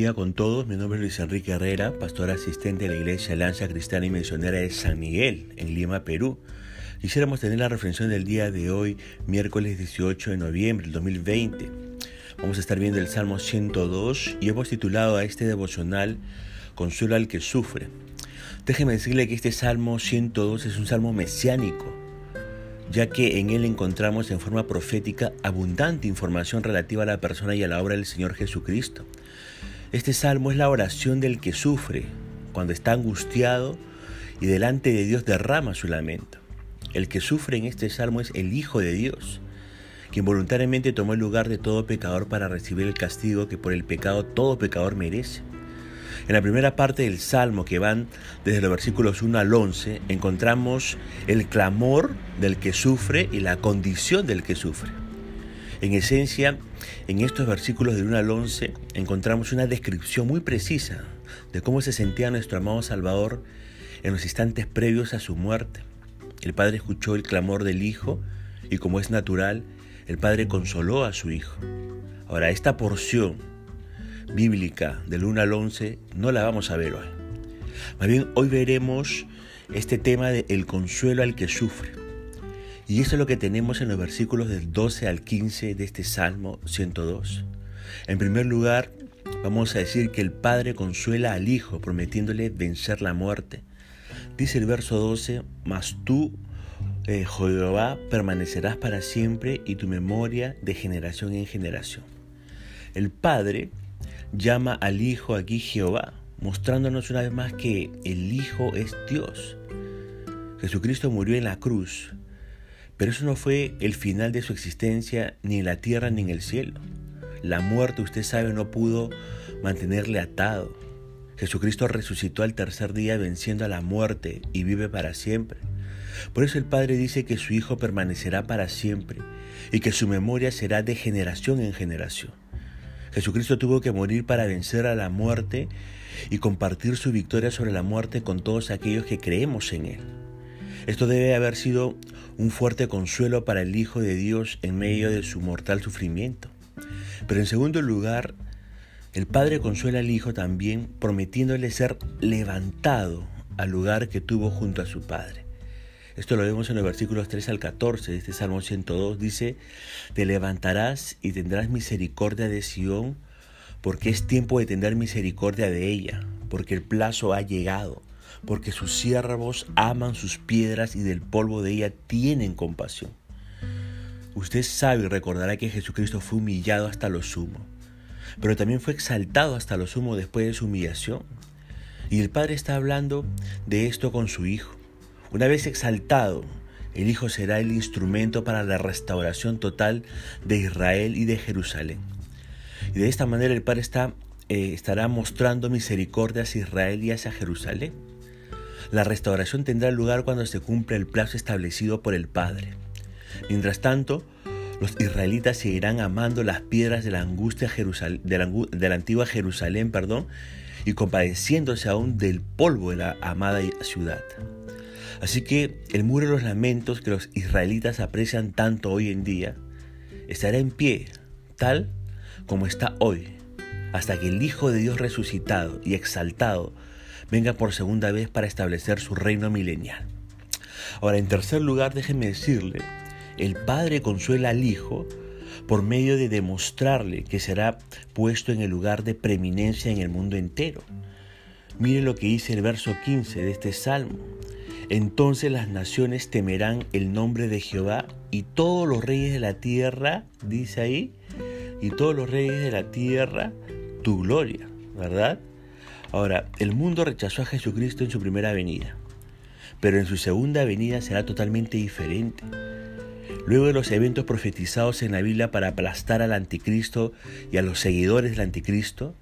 día con todos. Mi nombre es Luis Enrique Herrera, pastor asistente de la Iglesia Lanza Cristiana y Misionera de San Miguel, en Lima, Perú. Quisiéramos tener la reflexión del día de hoy, miércoles 18 de noviembre del 2020. Vamos a estar viendo el Salmo 102 y hemos titulado a este devocional Consuelo al que sufre. Déjeme decirle que este Salmo 102 es un salmo mesiánico ya que en él encontramos en forma profética abundante información relativa a la persona y a la obra del Señor Jesucristo. Este salmo es la oración del que sufre cuando está angustiado y delante de Dios derrama su lamento. El que sufre en este salmo es el Hijo de Dios, quien voluntariamente tomó el lugar de todo pecador para recibir el castigo que por el pecado todo pecador merece. En la primera parte del Salmo, que van desde los versículos 1 al 11, encontramos el clamor del que sufre y la condición del que sufre. En esencia, en estos versículos del 1 al 11 encontramos una descripción muy precisa de cómo se sentía nuestro amado Salvador en los instantes previos a su muerte. El Padre escuchó el clamor del Hijo y como es natural, el Padre consoló a su Hijo. Ahora, esta porción bíblica del 1 al 11 no la vamos a ver hoy. Más bien hoy veremos este tema de el consuelo al que sufre. Y eso es lo que tenemos en los versículos del 12 al 15 de este Salmo 102. En primer lugar, vamos a decir que el Padre consuela al Hijo prometiéndole vencer la muerte. Dice el verso 12, mas tú, eh, Jehová, permanecerás para siempre y tu memoria de generación en generación. El Padre llama al Hijo aquí Jehová, mostrándonos una vez más que el Hijo es Dios. Jesucristo murió en la cruz, pero eso no fue el final de su existencia ni en la tierra ni en el cielo. La muerte, usted sabe, no pudo mantenerle atado. Jesucristo resucitó al tercer día venciendo a la muerte y vive para siempre. Por eso el Padre dice que su Hijo permanecerá para siempre y que su memoria será de generación en generación. Jesucristo tuvo que morir para vencer a la muerte y compartir su victoria sobre la muerte con todos aquellos que creemos en Él. Esto debe haber sido un fuerte consuelo para el Hijo de Dios en medio de su mortal sufrimiento. Pero en segundo lugar, el Padre consuela al Hijo también prometiéndole ser levantado al lugar que tuvo junto a su Padre. Esto lo vemos en los versículos 3 al 14 de este Salmo 102. Dice, te levantarás y tendrás misericordia de Sión, porque es tiempo de tener misericordia de ella, porque el plazo ha llegado, porque sus siervos aman sus piedras y del polvo de ella tienen compasión. Usted sabe y recordará que Jesucristo fue humillado hasta lo sumo, pero también fue exaltado hasta lo sumo después de su humillación. Y el Padre está hablando de esto con su Hijo. Una vez exaltado, el Hijo será el instrumento para la restauración total de Israel y de Jerusalén. Y de esta manera el Padre está, eh, estará mostrando misericordia hacia Israel y hacia Jerusalén. La restauración tendrá lugar cuando se cumpla el plazo establecido por el Padre. Mientras tanto, los israelitas seguirán amando las piedras de la angustia de, la, antigua Jerusalén perdón, y compadeciéndose aún del polvo de la amada ciudad. Así que el muro de los lamentos que los israelitas aprecian tanto hoy en día estará en pie, tal como está hoy, hasta que el Hijo de Dios resucitado y exaltado venga por segunda vez para establecer su reino milenial. Ahora, en tercer lugar, déjenme decirle, el Padre consuela al Hijo por medio de demostrarle que será puesto en el lugar de preeminencia en el mundo entero. Mire lo que dice el verso 15 de este salmo. Entonces las naciones temerán el nombre de Jehová y todos los reyes de la tierra, dice ahí, y todos los reyes de la tierra, tu gloria, ¿verdad? Ahora, el mundo rechazó a Jesucristo en su primera venida, pero en su segunda venida será totalmente diferente. Luego de los eventos profetizados en la Biblia para aplastar al anticristo y a los seguidores del anticristo,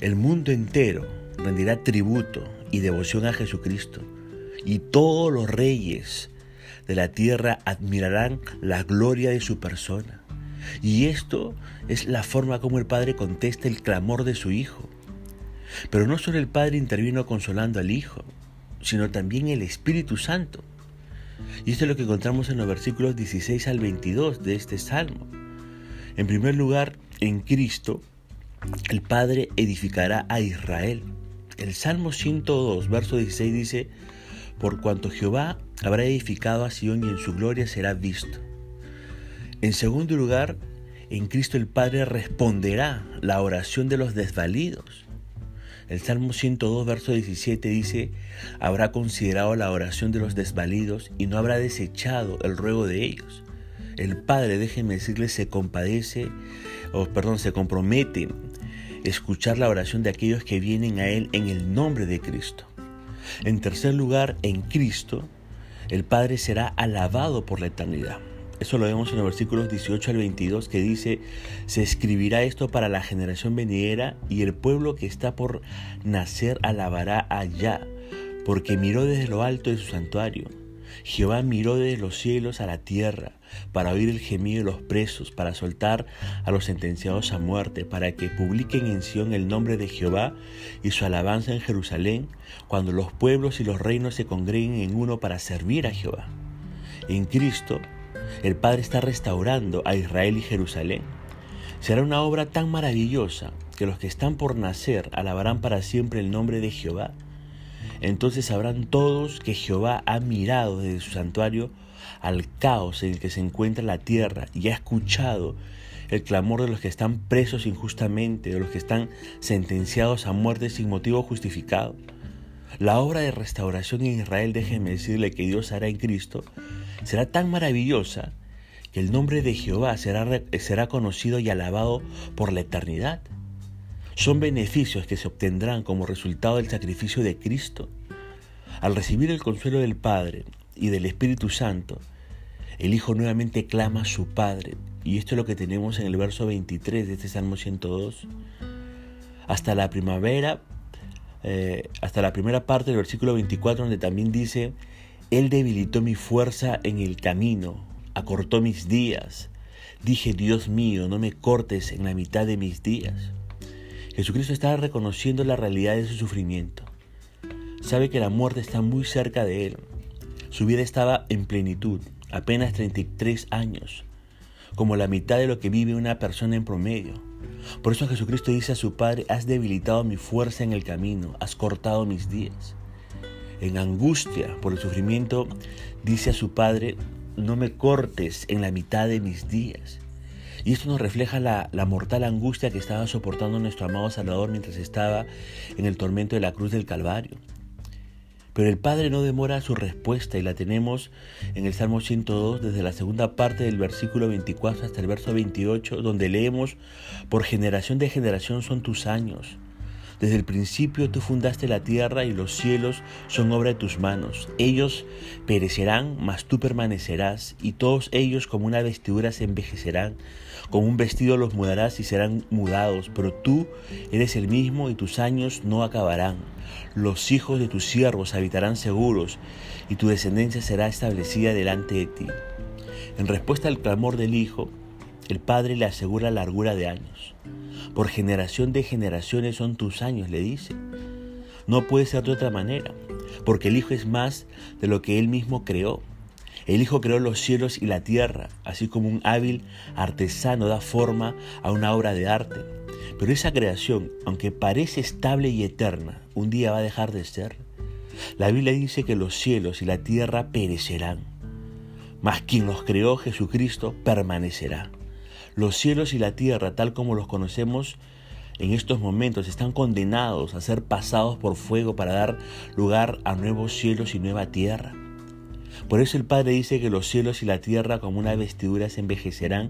el mundo entero rendirá tributo y devoción a Jesucristo y todos los reyes de la tierra admirarán la gloria de su persona. Y esto es la forma como el Padre contesta el clamor de su Hijo. Pero no solo el Padre intervino consolando al Hijo, sino también el Espíritu Santo. Y esto es lo que encontramos en los versículos 16 al 22 de este salmo. En primer lugar, en Cristo, el Padre edificará a Israel. El Salmo 102, verso 16 dice, por cuanto Jehová habrá edificado a Sion y en su gloria será visto. En segundo lugar, en Cristo el Padre responderá la oración de los desvalidos. El Salmo 102, verso 17 dice, habrá considerado la oración de los desvalidos y no habrá desechado el ruego de ellos. El Padre, déjenme decirle, se compadece, o perdón, se compromete escuchar la oración de aquellos que vienen a Él en el nombre de Cristo. En tercer lugar, en Cristo, el Padre será alabado por la eternidad. Eso lo vemos en los versículos 18 al 22 que dice, se escribirá esto para la generación venidera y el pueblo que está por nacer alabará allá, porque miró desde lo alto de su santuario. Jehová miró desde los cielos a la tierra para oír el gemido de los presos, para soltar a los sentenciados a muerte, para que publiquen en Sión el nombre de Jehová y su alabanza en Jerusalén, cuando los pueblos y los reinos se congreguen en uno para servir a Jehová. En Cristo el Padre está restaurando a Israel y Jerusalén. Será una obra tan maravillosa que los que están por nacer alabarán para siempre el nombre de Jehová. Entonces sabrán todos que Jehová ha mirado desde su santuario al caos en el que se encuentra la tierra y ha escuchado el clamor de los que están presos injustamente, de los que están sentenciados a muerte sin motivo justificado. La obra de restauración en Israel, déjenme decirle que Dios hará en Cristo, será tan maravillosa que el nombre de Jehová será, será conocido y alabado por la eternidad. Son beneficios que se obtendrán como resultado del sacrificio de Cristo. Al recibir el consuelo del Padre y del Espíritu Santo, el Hijo nuevamente clama a su Padre. Y esto es lo que tenemos en el verso 23 de este Salmo 102. Hasta la primavera, eh, hasta la primera parte del versículo 24, donde también dice, él debilitó mi fuerza en el camino, acortó mis días. Dije, Dios mío, no me cortes en la mitad de mis días. Jesucristo estaba reconociendo la realidad de su sufrimiento. Sabe que la muerte está muy cerca de él. Su vida estaba en plenitud, apenas 33 años, como la mitad de lo que vive una persona en promedio. Por eso Jesucristo dice a su Padre, has debilitado mi fuerza en el camino, has cortado mis días en angustia por el sufrimiento, dice a su padre, no me cortes en la mitad de mis días. Y esto nos refleja la, mortal angustia que estaba soportando nuestro amado Salvador mientras estaba en el tormento de la cruz del Calvario. Pero el Padre no demora su respuesta y la tenemos en el Salmo 102 desde la segunda parte del versículo 24 hasta el verso 28, donde leemos, por generación de generación son tus años desde el principio tú fundaste la tierra y los cielos son obra de tus manos. Ellos perecerán, mas tú permanecerás, y todos ellos como una vestidura se envejecerán. Como un vestido los mudarás y serán mudados, pero tú eres el mismo y tus años no acabarán. Los hijos de tus siervos habitarán seguros y tu descendencia será establecida delante de ti. En respuesta al clamor del Hijo, el Padre le asegura largura de años. Por generación de generaciones son tus años, le dice. No puede ser de otra manera, porque el Hijo es más de lo que Él mismo creó. El Hijo creó los cielos y la tierra, así como un hábil artesano da forma a una obra de arte. Pero esa creación, aunque parece estable y eterna, un día va a dejar de ser. La Biblia dice que los cielos y la tierra perecerán, mas quien los creó, Jesucristo, permanecerá. Los cielos y la tierra, tal como los conocemos en estos momentos, están condenados a ser pasados por fuego para dar lugar a nuevos cielos y nueva tierra. Por eso el Padre dice que los cielos y la tierra como una vestidura se envejecerán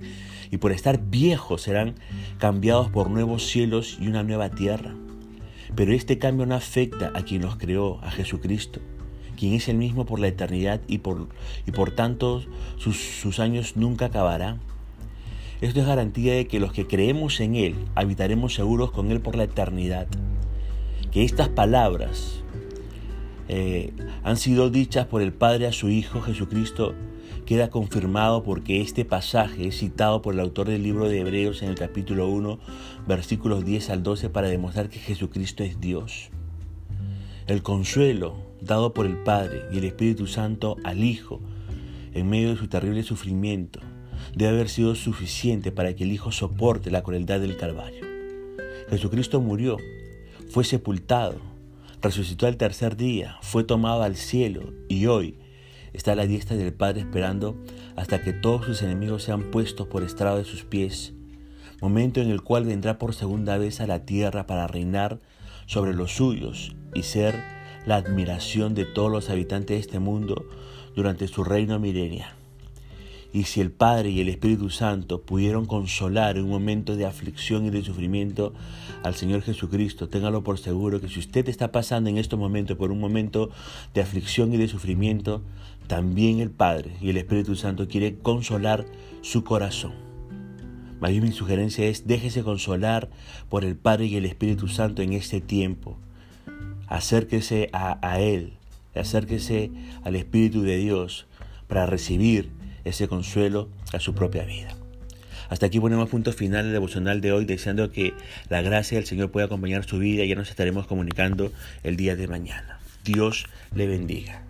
y por estar viejos serán cambiados por nuevos cielos y una nueva tierra. Pero este cambio no afecta a quien los creó, a Jesucristo, quien es el mismo por la eternidad y por, y por tanto sus, sus años nunca acabarán. Esto es garantía de que los que creemos en Él habitaremos seguros con Él por la eternidad. Que estas palabras eh, han sido dichas por el Padre a su Hijo Jesucristo queda confirmado porque este pasaje es citado por el autor del libro de Hebreos en el capítulo 1, versículos 10 al 12 para demostrar que Jesucristo es Dios. El consuelo dado por el Padre y el Espíritu Santo al Hijo en medio de su terrible sufrimiento debe haber sido suficiente para que el Hijo soporte la crueldad del Calvario. Jesucristo murió, fue sepultado, resucitó al tercer día, fue tomado al cielo y hoy está a la diestra del Padre esperando hasta que todos sus enemigos sean puestos por estrado de sus pies, momento en el cual vendrá por segunda vez a la tierra para reinar sobre los suyos y ser la admiración de todos los habitantes de este mundo durante su reino milenial. Y si el Padre y el Espíritu Santo pudieron consolar en un momento de aflicción y de sufrimiento al Señor Jesucristo, téngalo por seguro que si usted está pasando en estos momentos por un momento de aflicción y de sufrimiento, también el Padre y el Espíritu Santo quiere consolar su corazón. Más mi sugerencia es déjese consolar por el Padre y el Espíritu Santo en este tiempo. Acérquese a, a Él, acérquese al Espíritu de Dios para recibir ese consuelo a su propia vida. Hasta aquí ponemos punto final del devocional de hoy, deseando que la gracia del Señor pueda acompañar su vida. Ya nos estaremos comunicando el día de mañana. Dios le bendiga.